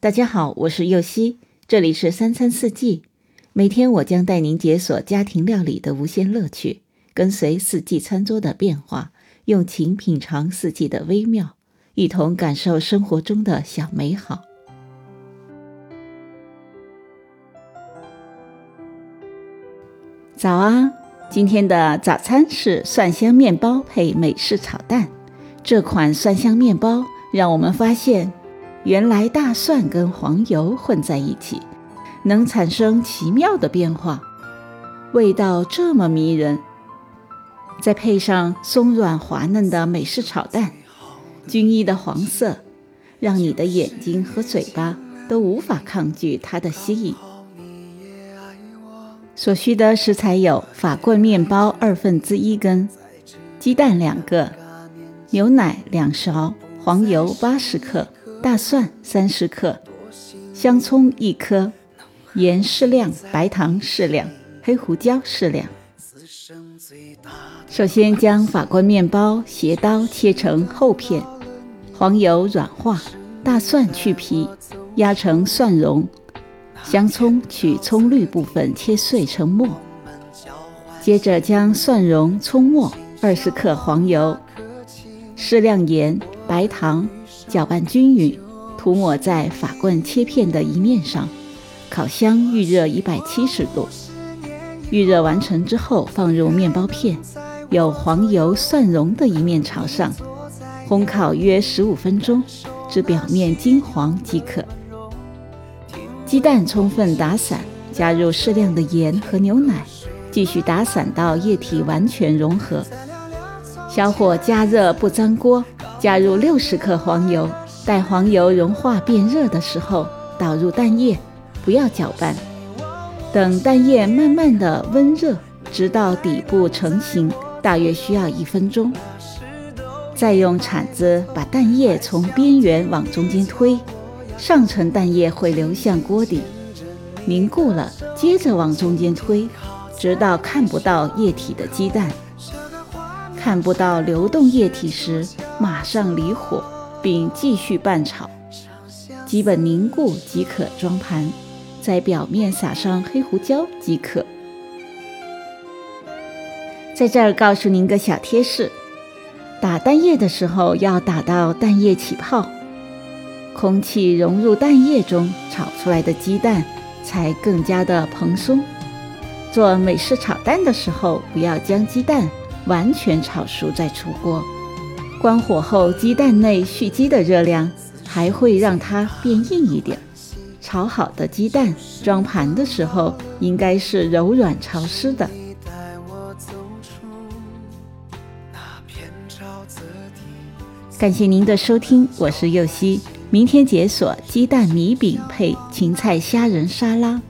大家好，我是右希，这里是三餐四季。每天我将带您解锁家庭料理的无限乐趣，跟随四季餐桌的变化，用情品尝四季的微妙，一同感受生活中的小美好。早啊！今天的早餐是蒜香面包配美式炒蛋。这款蒜香面包让我们发现。原来大蒜跟黄油混在一起，能产生奇妙的变化，味道这么迷人。再配上松软滑嫩的美式炒蛋，均一的黄色，让你的眼睛和嘴巴都无法抗拒它的吸引。所需的食材有法棍面包二分之一根，鸡蛋两个，牛奶两勺，黄油八十克。大蒜三十克，香葱一颗，盐适量，白糖适量，黑胡椒适量。首先将法棍面包斜刀切成厚片，黄油软化，大蒜去皮，压成蒜蓉，香葱取葱绿部分切碎成末。接着将蒜蓉、葱末、二十克黄油、适量盐、白糖。搅拌均匀，涂抹在法棍切片的一面上，烤箱预热一百七十度。预热完成之后，放入面包片，有黄油蒜蓉的一面朝上，烘烤约十五分钟，至表面金黄即可。鸡蛋充分打散，加入适量的盐和牛奶，继续打散到液体完全融合。小火加热不粘锅。加入六十克黄油，待黄油融化变热的时候，倒入蛋液，不要搅拌。等蛋液慢慢的温热，直到底部成型，大约需要一分钟。再用铲子把蛋液从边缘往中间推，上层蛋液会流向锅底，凝固了，接着往中间推，直到看不到液体的鸡蛋。看不到流动液体时，马上离火，并继续拌炒，基本凝固即可装盘，在表面撒上黑胡椒即可。在这儿告诉您个小贴士：打蛋液的时候要打到蛋液起泡，空气融入蛋液中，炒出来的鸡蛋才更加的蓬松。做美式炒蛋的时候，不要将鸡蛋。完全炒熟再出锅，关火后，鸡蛋内蓄积的热量还会让它变硬一点。炒好的鸡蛋装盘的时候应该是柔软潮湿的。感谢您的收听，我是右希，明天解锁鸡蛋米饼配芹菜虾仁沙拉。